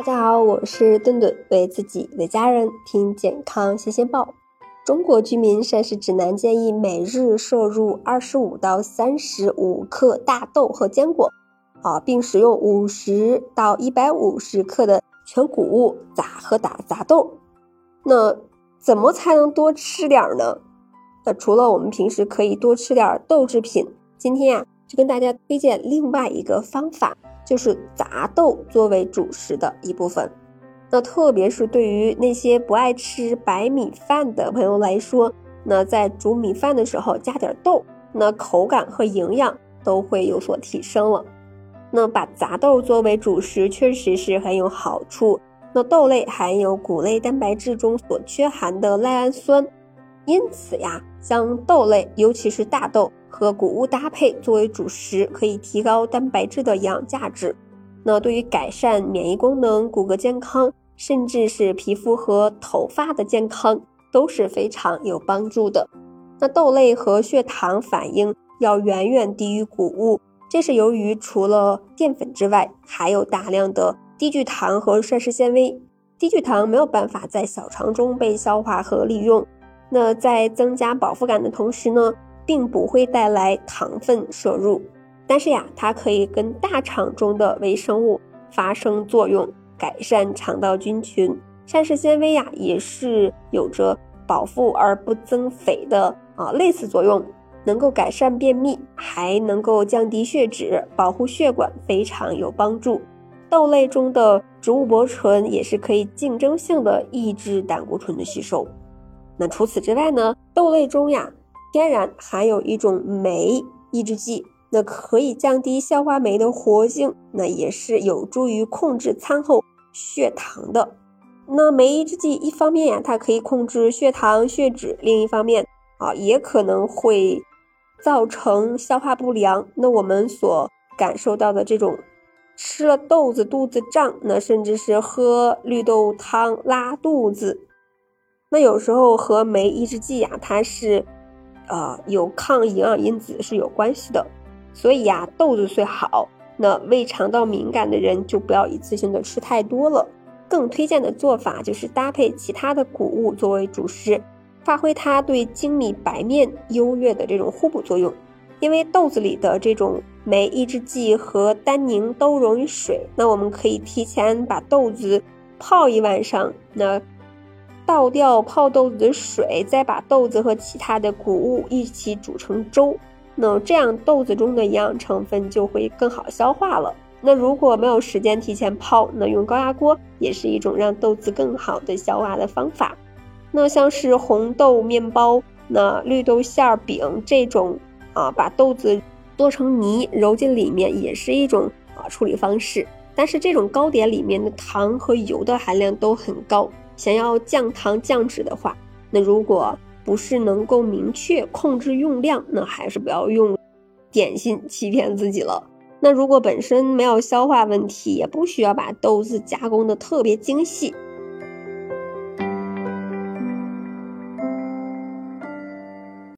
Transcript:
大家好，我是顿顿，为自己为家人听健康新鲜报。中国居民膳食指南建议每日摄入二十五到三十五克大豆和坚果，啊，并食用五十到一百五十克的全谷物杂和打杂豆。那怎么才能多吃点呢？那除了我们平时可以多吃点豆制品，今天呀，就跟大家推荐另外一个方法。就是杂豆作为主食的一部分，那特别是对于那些不爱吃白米饭的朋友来说，那在煮米饭的时候加点豆，那口感和营养都会有所提升了。那把杂豆作为主食确实是很有好处。那豆类含有谷类蛋白质中所缺含的赖氨酸，因此呀，将豆类，尤其是大豆。和谷物搭配作为主食，可以提高蛋白质的营养价值。那对于改善免疫功能、骨骼健康，甚至是皮肤和头发的健康都是非常有帮助的。那豆类和血糖反应要远远低于谷物，这是由于除了淀粉之外，还有大量的低聚糖和膳食纤维。低聚糖没有办法在小肠中被消化和利用。那在增加饱腹感的同时呢？并不会带来糖分摄入，但是呀，它可以跟大肠中的微生物发生作用，改善肠道菌群。膳食纤维呀，也是有着饱腹而不增肥的啊类似作用，能够改善便秘，还能够降低血脂，保护血管，非常有帮助。豆类中的植物薄醇也是可以竞争性的抑制胆固醇的吸收。那除此之外呢，豆类中呀。天然含有一种酶抑制剂，那可以降低消化酶的活性，那也是有助于控制餐后血糖的。那酶抑制剂一方面呀，它可以控制血糖、血脂；另一方面啊，也可能会造成消化不良。那我们所感受到的这种吃了豆子肚子胀，那甚至是喝绿豆汤拉肚子，那有时候和酶抑制剂呀，它是。呃，有抗营养因子是有关系的，所以呀，豆子虽好，那胃肠道敏感的人就不要一次性的吃太多了。更推荐的做法就是搭配其他的谷物作为主食，发挥它对精米白面优越的这种互补作用。因为豆子里的这种酶抑制剂和单宁都溶于水，那我们可以提前把豆子泡一晚上，那。倒掉泡豆子的水，再把豆子和其他的谷物一起煮成粥，那这样豆子中的营养成分就会更好消化了。那如果没有时间提前泡，那用高压锅也是一种让豆子更好的消化的方法。那像是红豆面包、那绿豆馅饼这种啊，把豆子做成泥揉进里面，也是一种啊处理方式。但是这种糕点里面的糖和油的含量都很高。想要降糖降脂的话，那如果不是能够明确控制用量，那还是不要用点心欺骗自己了。那如果本身没有消化问题，也不需要把豆子加工的特别精细，